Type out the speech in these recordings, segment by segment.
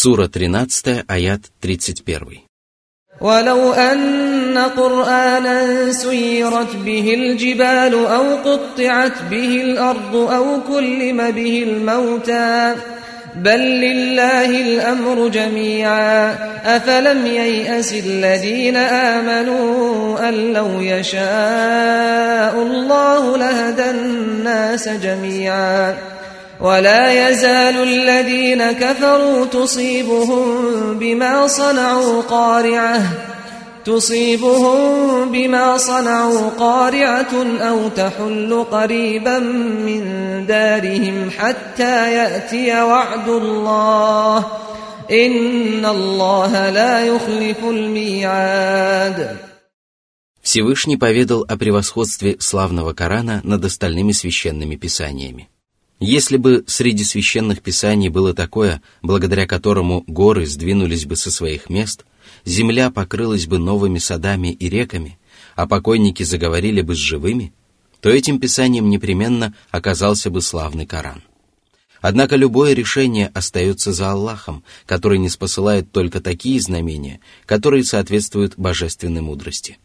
Сура 13, аят 31. ولو أن قرآنا سيرت به الجبال أو قطعت به الأرض أو كلم به الموتى بل لله الأمر جميعا أفلم ييأس الذين آمنوا أن لو يشاء الله لهدى الناس جميعا ولا يزال الذين كفروا تصيبهم بما صنعوا قارعة تصيبهم بما صنعوا قارعة أو تحل قريبا من دارهم حتى يأتي وعد الله إن الله لا يخلف الميعاد Всевышний поведал о превосходстве славного Корана над остальными священными писаниями. Если бы среди священных писаний было такое, благодаря которому горы сдвинулись бы со своих мест, земля покрылась бы новыми садами и реками, а покойники заговорили бы с живыми, то этим писанием непременно оказался бы славный Коран. Однако любое решение остается за Аллахом, который не спосылает только такие знамения, которые соответствуют божественной мудрости.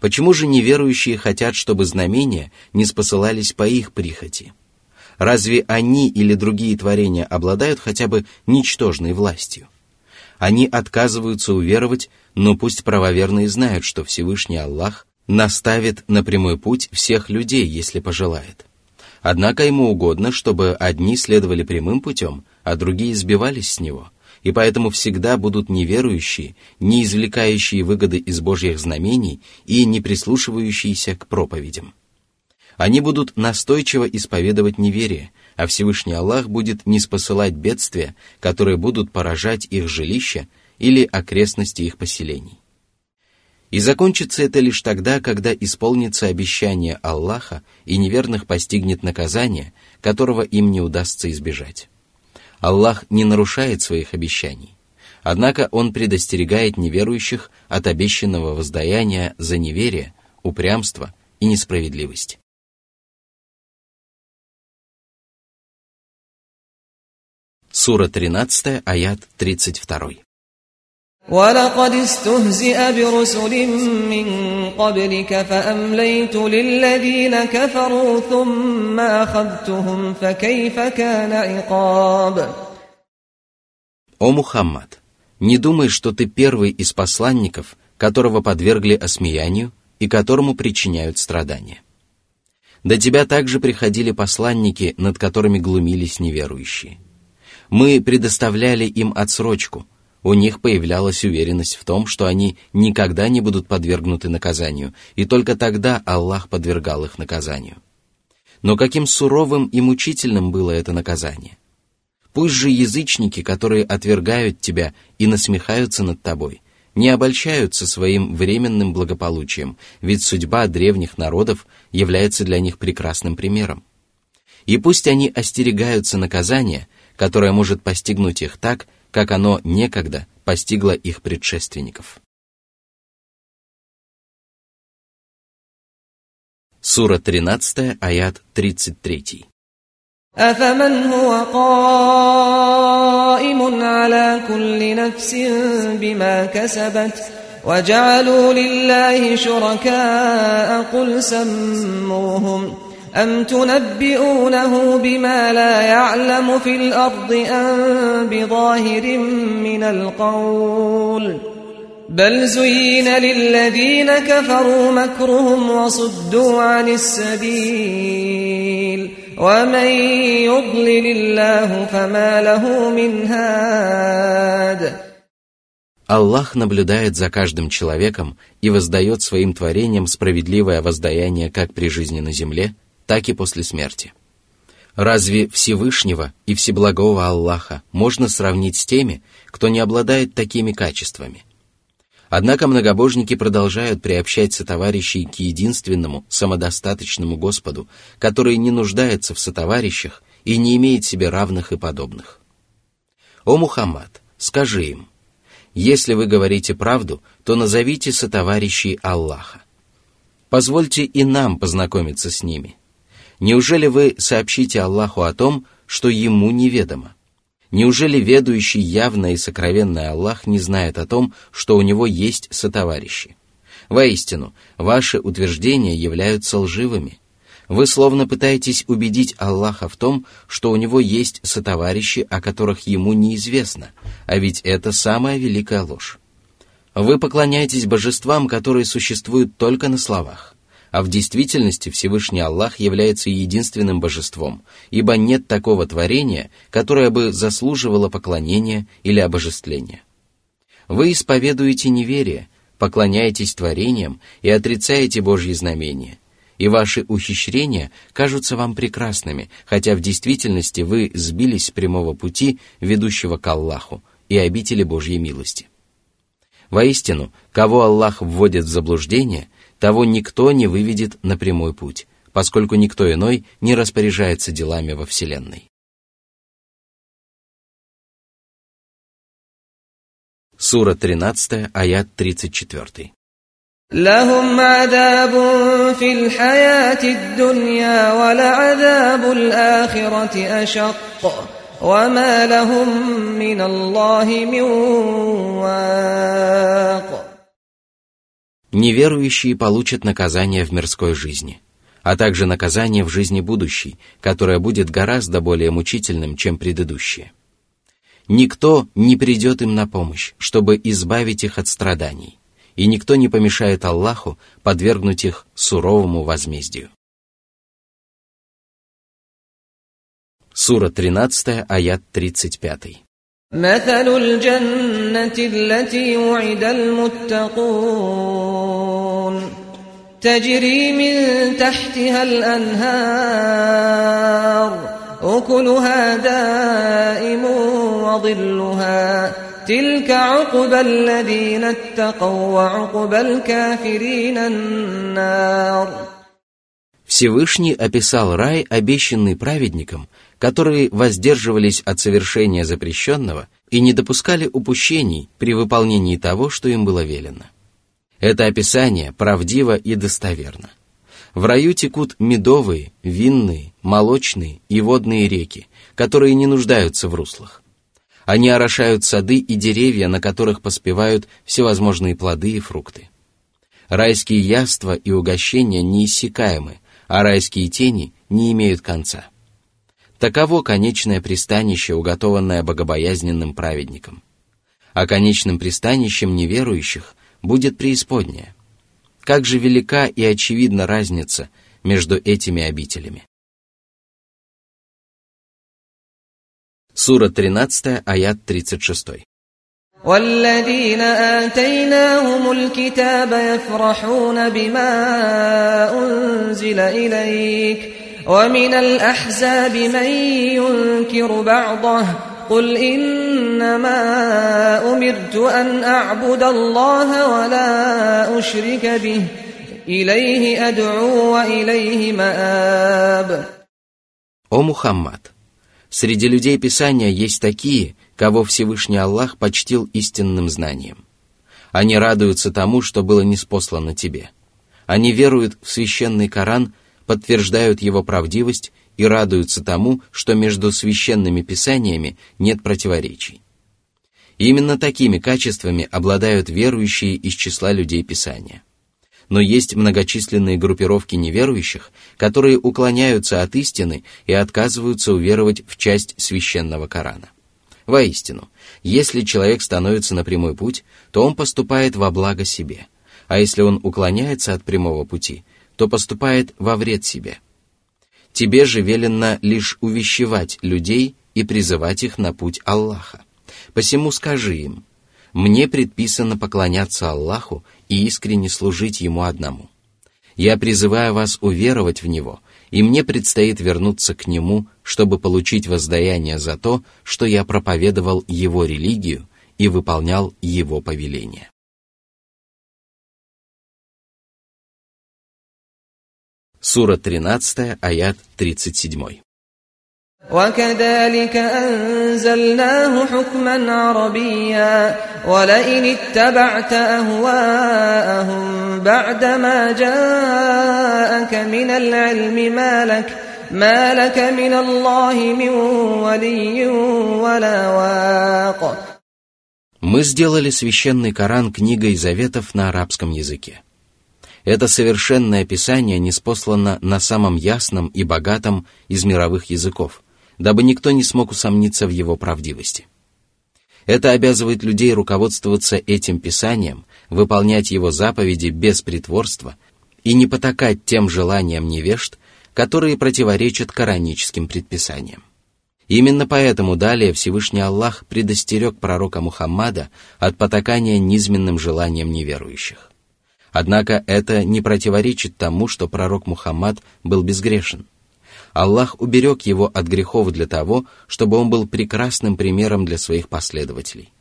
Почему же неверующие хотят, чтобы знамения не спосылались по их прихоти? Разве они или другие творения обладают хотя бы ничтожной властью? Они отказываются уверовать, но пусть правоверные знают, что Всевышний Аллах наставит на прямой путь всех людей, если пожелает. Однако ему угодно, чтобы одни следовали прямым путем, а другие сбивались с него, и поэтому всегда будут неверующие, не извлекающие выгоды из Божьих знамений и не прислушивающиеся к проповедям. Они будут настойчиво исповедовать неверие, а Всевышний Аллах будет не спосылать бедствия, которые будут поражать их жилища или окрестности их поселений. И закончится это лишь тогда, когда исполнится обещание Аллаха и неверных постигнет наказание, которого им не удастся избежать. Аллах не нарушает своих обещаний. Однако Он предостерегает неверующих от обещанного воздаяния за неверие, упрямство и несправедливость. Сура 13, аят 32. ولقد استهزئ برسل من قبلك فأمليت للذين كفروا ثم أخذتهم فكيف كان عقاب О Мухаммад, не думай, что ты первый из посланников, которого подвергли осмеянию и которому причиняют страдания. До тебя также приходили посланники, над которыми глумились неверующие. мы предоставляли им отсрочку. У них появлялась уверенность в том, что они никогда не будут подвергнуты наказанию, и только тогда Аллах подвергал их наказанию. Но каким суровым и мучительным было это наказание? Пусть же язычники, которые отвергают тебя и насмехаются над тобой, не обольщаются своим временным благополучием, ведь судьба древних народов является для них прекрасным примером. И пусть они остерегаются наказания, которое может постигнуть их так, как оно некогда постигло их предшественников. Сура 13, аят 33. أفمن هو قائم على كل نفس بما كسبت وجعلوا لله شركاء قل سموهم أم تنبئونه بما لا يعلم في الأرض أم بظاهر من القول بل زين للذين كفروا مكرهم وصدوا عن السبيل ومن يضلل الله فما له من هاد Аллах наблюдает за каждым человеком и воздает своим творениям справедливое воздаяние как при жизни на земле, так и после смерти. Разве Всевышнего и Всеблагого Аллаха можно сравнить с теми, кто не обладает такими качествами? Однако многобожники продолжают приобщать сотоварищей к единственному, самодостаточному Господу, который не нуждается в сотоварищах и не имеет себе равных и подобных. О Мухаммад, скажи им, если вы говорите правду, то назовите сотоварищей Аллаха. Позвольте и нам познакомиться с ними – Неужели вы сообщите Аллаху о том, что Ему неведомо? Неужели ведущий явно и сокровенный Аллах не знает о том, что у него есть сотоварищи? Воистину, ваши утверждения являются лживыми. Вы словно пытаетесь убедить Аллаха в том, что у него есть сотоварищи, о которых ему неизвестно, а ведь это самая великая ложь. Вы поклоняетесь божествам, которые существуют только на словах а в действительности Всевышний Аллах является единственным божеством, ибо нет такого творения, которое бы заслуживало поклонения или обожествления. Вы исповедуете неверие, поклоняетесь творениям и отрицаете Божьи знамения, и ваши ухищрения кажутся вам прекрасными, хотя в действительности вы сбились с прямого пути, ведущего к Аллаху и обители Божьей милости. Воистину, кого Аллах вводит в заблуждение – того никто не выведет на прямой путь, поскольку никто иной не распоряжается делами во Вселенной. Сура 13, аят 34. لهم عذاب في الحياة الدنيا ولعذاب الآخرة أشق وما لهم من الله من واق Неверующие получат наказание в мирской жизни, а также наказание в жизни будущей, которое будет гораздо более мучительным, чем предыдущее. Никто не придет им на помощь, чтобы избавить их от страданий, и никто не помешает Аллаху подвергнуть их суровому возмездию. Сура 13, аят 35. مثل الجنة التي وعد المتقون تجري من تحتها الأنهار أكلها دائم وظلها تلك عقبى الذين اتقوا وعقبى الكافرين النار Всевышний описал рай, обещанный праведникам, которые воздерживались от совершения запрещенного и не допускали упущений при выполнении того, что им было велено. Это описание правдиво и достоверно. В раю текут медовые, винные, молочные и водные реки, которые не нуждаются в руслах. Они орошают сады и деревья, на которых поспевают всевозможные плоды и фрукты. Райские яства и угощения неиссякаемы, а райские тени не имеют конца. Таково конечное пристанище, уготованное богобоязненным праведникам. А конечным пристанищем неверующих будет преисподняя. Как же велика и очевидна разница между этими обителями. Сура 13, аят 36. والذين آتيناهم الكتاب يفرحون بما أنزل إليك ومن الأحزاب من ينكر بعضه قل إنما أمرت أن أعبد الله ولا أشرك به إليه أدعو وإليه مآب О Мухаммад! Среди людей Писания есть такие, кого Всевышний Аллах почтил истинным знанием. Они радуются тому, что было неспослано тебе. Они веруют в священный Коран – подтверждают его правдивость и радуются тому, что между священными писаниями нет противоречий. Именно такими качествами обладают верующие из числа людей Писания. Но есть многочисленные группировки неверующих, которые уклоняются от истины и отказываются уверовать в часть священного Корана. Воистину, если человек становится на прямой путь, то он поступает во благо себе, а если он уклоняется от прямого пути – то поступает во вред себе. Тебе же велено лишь увещевать людей и призывать их на путь Аллаха. Посему скажи им, мне предписано поклоняться Аллаху и искренне служить Ему одному. Я призываю вас уверовать в Него, и мне предстоит вернуться к Нему, чтобы получить воздаяние за то, что я проповедовал Его религию и выполнял Его повеления. Сура 13, аят 37. وكذلك أنزلناه حكما عربيا ولئن اتبعت أهواءهم بعدما جاءك من العلم ما لك ما لك من الله من ولي ولا واق Мы сделали священный Коран книгой заветов на арабском языке. Это совершенное писание неспослано на самом ясном и богатом из мировых языков, дабы никто не смог усомниться в его правдивости. Это обязывает людей руководствоваться этим писанием, выполнять его заповеди без притворства и не потакать тем желаниям невежд, которые противоречат кораническим предписаниям. Именно поэтому далее Всевышний Аллах предостерег пророка Мухаммада от потакания низменным желаниям неверующих. Однако это не противоречит тому, что пророк Мухаммад был безгрешен. Аллах уберег его от грехов для того, чтобы он был прекрасным примером для своих последователей.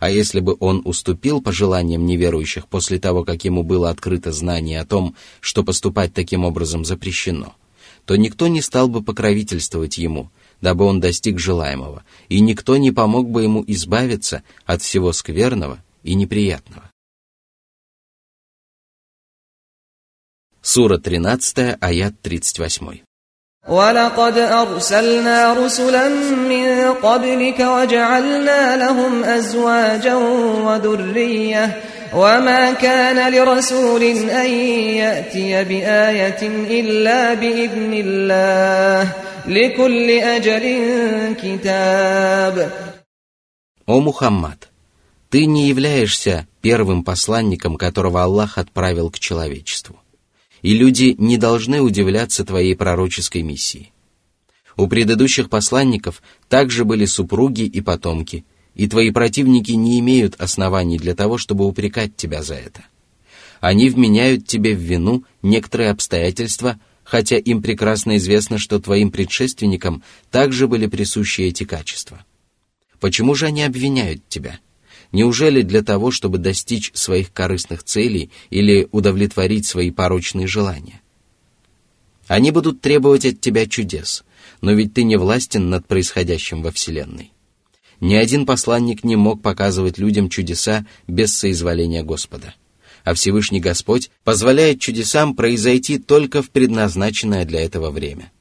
А если бы он уступил пожеланиям неверующих после того, как ему было открыто знание о том, что поступать таким образом запрещено, то никто не стал бы покровительствовать ему – дабы он достиг желаемого, и никто не помог бы ему избавиться от всего скверного и неприятного. Сура 13, аят 38. ولقد أرسلنا رسلا من قبلك وجعلنا لهم أزواجا وذرية وما كان لرسول أن يأتي بآية إلا بإذن الله لكل أجل كتاب О Мухаммад, ты не являешься первым посланником, которого Аллах отправил к человечеству. И люди не должны удивляться твоей пророческой миссии. У предыдущих посланников также были супруги и потомки, и твои противники не имеют оснований для того, чтобы упрекать тебя за это. Они вменяют тебе в вину некоторые обстоятельства – хотя им прекрасно известно, что твоим предшественникам также были присущи эти качества. Почему же они обвиняют тебя? Неужели для того, чтобы достичь своих корыстных целей или удовлетворить свои порочные желания? Они будут требовать от тебя чудес, но ведь ты не властен над происходящим во Вселенной. Ни один посланник не мог показывать людям чудеса без соизволения Господа – а Всевышний Господь позволяет чудесам произойти только в предназначенное для этого время.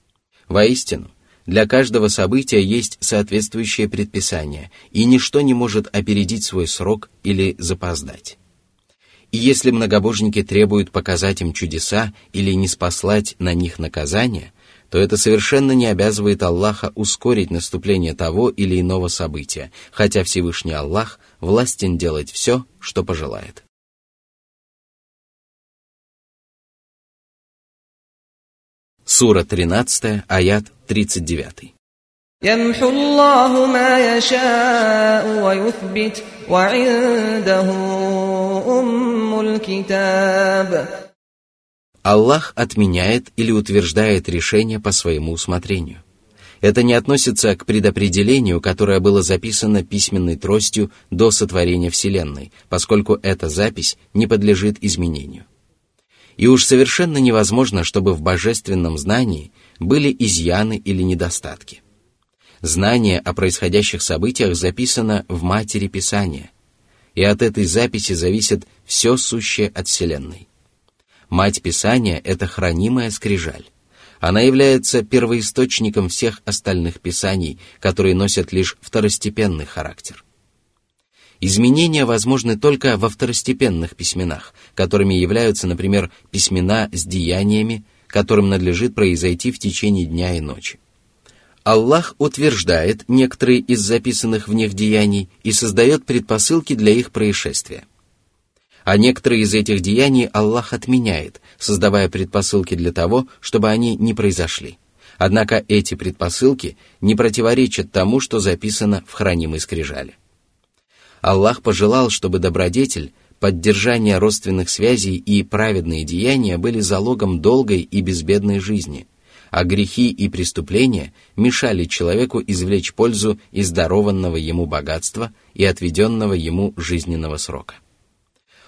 Воистину, для каждого события есть соответствующее предписание, и ничто не может опередить свой срок или запоздать. И если многобожники требуют показать им чудеса или не спаслать на них наказание, то это совершенно не обязывает Аллаха ускорить наступление того или иного события, хотя Всевышний Аллах властен делать все, что пожелает. Сура 13, аят 39. يمحو الله ما يشاء ويثبت وعنده أم الكتاب Аллах отменяет или утверждает решение по своему усмотрению. Это не относится к предопределению, которое было записано письменной тростью до сотворения Вселенной, поскольку эта запись не подлежит изменению. И уж совершенно невозможно, чтобы в божественном знании были изъяны или недостатки. Знание о происходящих событиях записано в матери Писания, и от этой записи зависит все сущее от Вселенной. Мать Писания — это хранимая скрижаль. Она является первоисточником всех остальных писаний, которые носят лишь второстепенный характер. Изменения возможны только во второстепенных письменах, которыми являются, например, письмена с деяниями, которым надлежит произойти в течение дня и ночи. Аллах утверждает некоторые из записанных в них деяний и создает предпосылки для их происшествия. А некоторые из этих деяний Аллах отменяет, создавая предпосылки для того, чтобы они не произошли. Однако эти предпосылки не противоречат тому, что записано в хранимой скрижали. Аллах пожелал, чтобы добродетель, поддержание родственных связей и праведные деяния были залогом долгой и безбедной жизни, а грехи и преступления мешали человеку извлечь пользу из дарованного ему богатства и отведенного ему жизненного срока.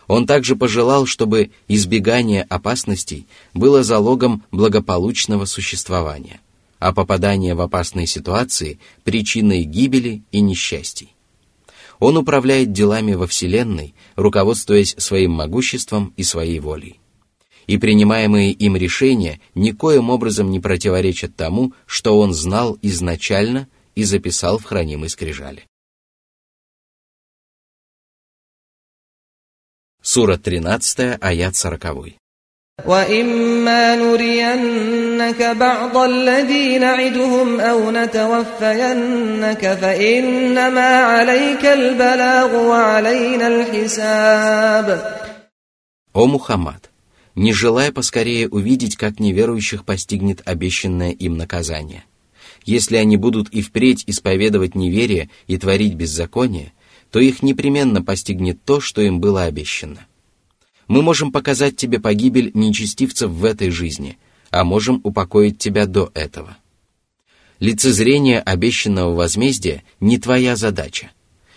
Он также пожелал, чтобы избегание опасностей было залогом благополучного существования, а попадание в опасные ситуации – причиной гибели и несчастий. Он управляет делами во Вселенной, руководствуясь своим могуществом и своей волей. и принимаемые им решения никоим образом не противоречат тому, что он знал изначально и записал в хранимой скрижали. Сура 13, аят 40. وإما نرينك بعض الذي نعدهم أو نتوفينك فإنما عليك البلاغ وعلينا الحساب О Мухаммад, не желая поскорее увидеть, как неверующих постигнет обещанное им наказание. Если они будут и впредь исповедовать неверие и творить беззаконие, то их непременно постигнет то, что им было обещано. Мы можем показать тебе погибель нечестивцев в этой жизни, а можем упокоить тебя до этого. Лицезрение обещанного возмездия не твоя задача.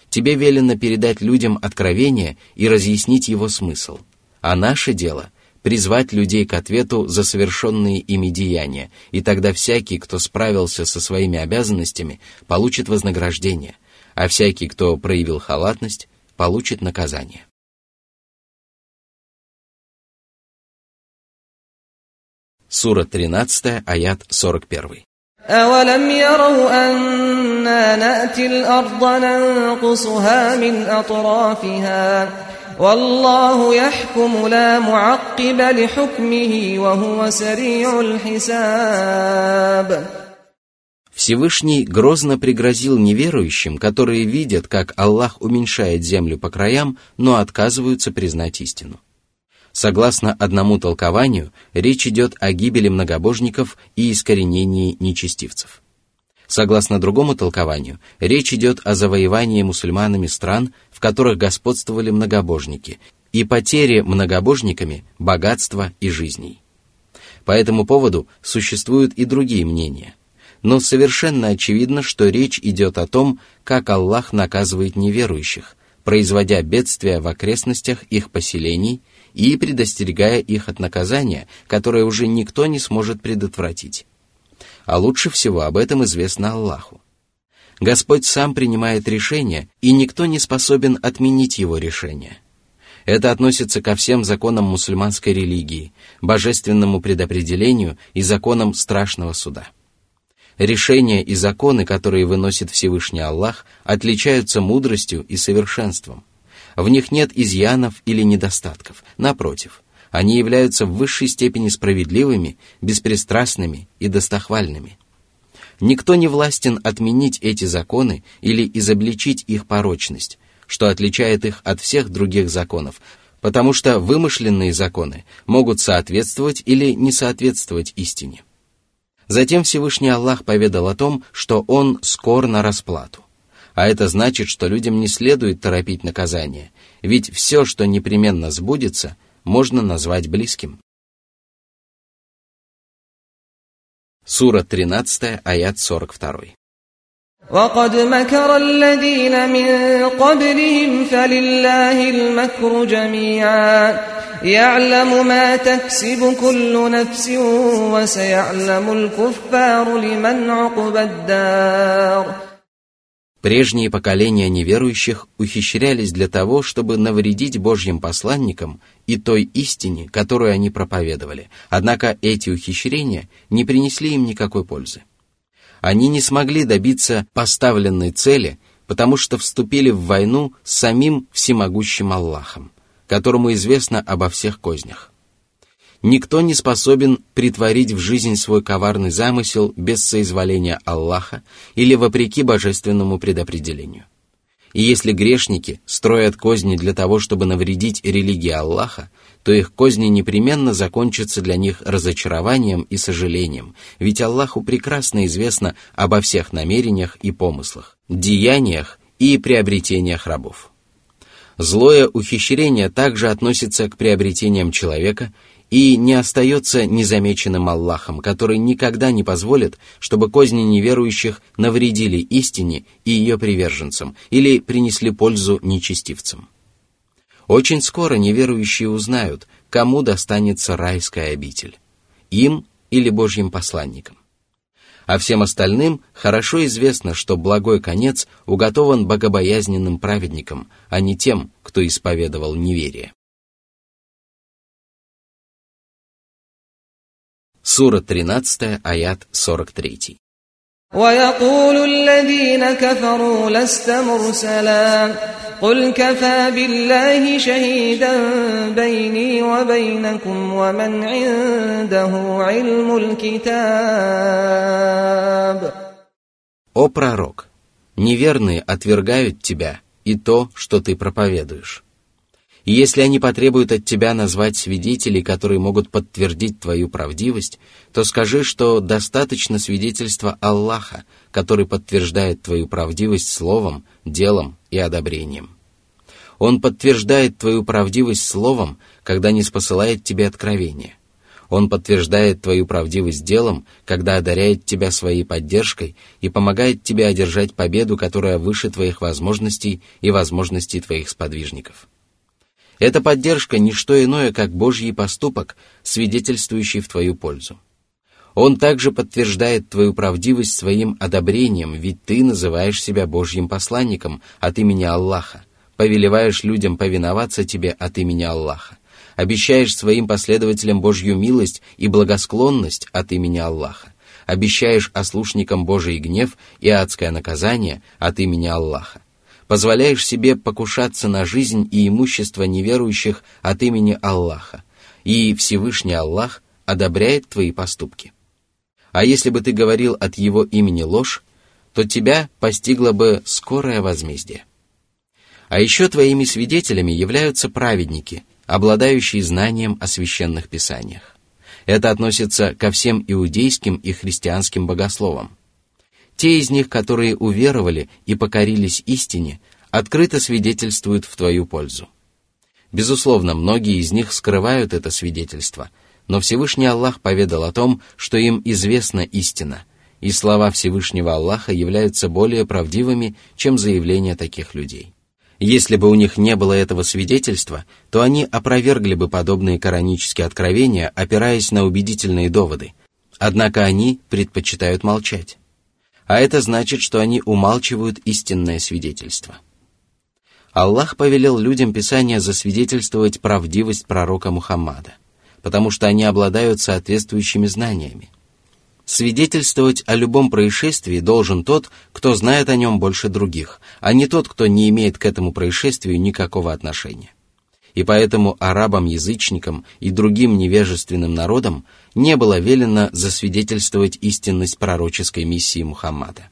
Тебе велено передать людям откровение и разъяснить его смысл – а наше дело — призвать людей к ответу за совершенные ими деяния, и тогда всякий, кто справился со своими обязанностями, получит вознаграждение, а всякий, кто проявил халатность, получит наказание. Сура 13, аят 41. أولم يروا أنا نأتي الأرض ننقصها من أطرافها والله يحكم لا معقب لحكمه وهو سريع الحساب Всевышний грозно пригрозил неверующим, которые видят, как Аллах уменьшает землю по краям, но отказываются признать истину. Согласно одному толкованию, речь идет о гибели многобожников и искоренении нечестивцев. Согласно другому толкованию, речь идет о завоевании мусульманами стран, в которых господствовали многобожники, и потере многобожниками богатства и жизней. По этому поводу существуют и другие мнения. Но совершенно очевидно, что речь идет о том, как Аллах наказывает неверующих, производя бедствия в окрестностях их поселений и предостерегая их от наказания, которое уже никто не сможет предотвратить а лучше всего об этом известно Аллаху. Господь сам принимает решение, и никто не способен отменить его решение. Это относится ко всем законам мусульманской религии, божественному предопределению и законам страшного суда. Решения и законы, которые выносит Всевышний Аллах, отличаются мудростью и совершенством. В них нет изъянов или недостатков, напротив – они являются в высшей степени справедливыми, беспристрастными и достохвальными. Никто не властен отменить эти законы или изобличить их порочность, что отличает их от всех других законов, потому что вымышленные законы могут соответствовать или не соответствовать истине. Затем Всевышний Аллах поведал о том, что Он скор на расплату. А это значит, что людям не следует торопить наказание, ведь все, что непременно сбудется – можно назвать близким. Сура 13, аят 42. وقد مكر الذين من قبلهم فلله المكر جميعا يعلم ما تكسب كل نفس وسيعلم الكفار لمن عقبى الدار Прежние поколения неверующих ухищрялись для того, чтобы навредить Божьим посланникам и той истине, которую они проповедовали, однако эти ухищрения не принесли им никакой пользы. Они не смогли добиться поставленной цели, потому что вступили в войну с самим всемогущим Аллахом, которому известно обо всех кознях. Никто не способен притворить в жизнь свой коварный замысел без соизволения Аллаха или вопреки божественному предопределению. И если грешники строят козни для того, чтобы навредить религии Аллаха, то их козни непременно закончатся для них разочарованием и сожалением, ведь Аллаху прекрасно известно обо всех намерениях и помыслах, деяниях и приобретениях рабов. Злое ухищрение также относится к приобретениям человека и не остается незамеченным Аллахом, который никогда не позволит, чтобы козни неверующих навредили истине и ее приверженцам или принесли пользу нечестивцам. Очень скоро неверующие узнают, кому достанется райская обитель – им или Божьим посланникам. А всем остальным хорошо известно, что благой конец уготован богобоязненным праведникам, а не тем, кто исповедовал неверие. Сура 13, аят 43. ويقول الذين كفروا لست مرسلا قل كفى بالله شهيدا بيني وبينكم ومن عنده علم الكتاب О пророк, неверные отвергают тебя и то, что ты проповедуешь. И если они потребуют от тебя назвать свидетелей, которые могут подтвердить твою правдивость, то скажи, что достаточно свидетельства Аллаха, который подтверждает твою правдивость словом, делом и одобрением. Он подтверждает твою правдивость словом, когда не спосылает тебе откровения. Он подтверждает твою правдивость делом, когда одаряет тебя своей поддержкой и помогает тебе одержать победу, которая выше твоих возможностей и возможностей твоих сподвижников. Эта поддержка – не что иное, как Божий поступок, свидетельствующий в твою пользу. Он также подтверждает твою правдивость своим одобрением, ведь ты называешь себя Божьим посланником от имени Аллаха, повелеваешь людям повиноваться тебе от имени Аллаха, обещаешь своим последователям Божью милость и благосклонность от имени Аллаха, обещаешь ослушникам Божий гнев и адское наказание от имени Аллаха, позволяешь себе покушаться на жизнь и имущество неверующих от имени Аллаха, и Всевышний Аллах одобряет твои поступки. А если бы ты говорил от его имени ложь, то тебя постигло бы скорое возмездие. А еще твоими свидетелями являются праведники, обладающие знанием о священных писаниях. Это относится ко всем иудейским и христианским богословам. Те из них, которые уверовали и покорились истине, открыто свидетельствуют в твою пользу. Безусловно, многие из них скрывают это свидетельство, но Всевышний Аллах поведал о том, что им известна истина, и слова Всевышнего Аллаха являются более правдивыми, чем заявления таких людей. Если бы у них не было этого свидетельства, то они опровергли бы подобные коранические откровения, опираясь на убедительные доводы. Однако они предпочитают молчать а это значит, что они умалчивают истинное свидетельство. Аллах повелел людям Писания засвидетельствовать правдивость пророка Мухаммада, потому что они обладают соответствующими знаниями. Свидетельствовать о любом происшествии должен тот, кто знает о нем больше других, а не тот, кто не имеет к этому происшествию никакого отношения и поэтому арабам-язычникам и другим невежественным народам не было велено засвидетельствовать истинность пророческой миссии Мухаммада.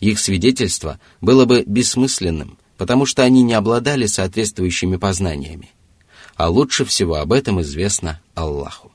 Их свидетельство было бы бессмысленным, потому что они не обладали соответствующими познаниями. А лучше всего об этом известно Аллаху.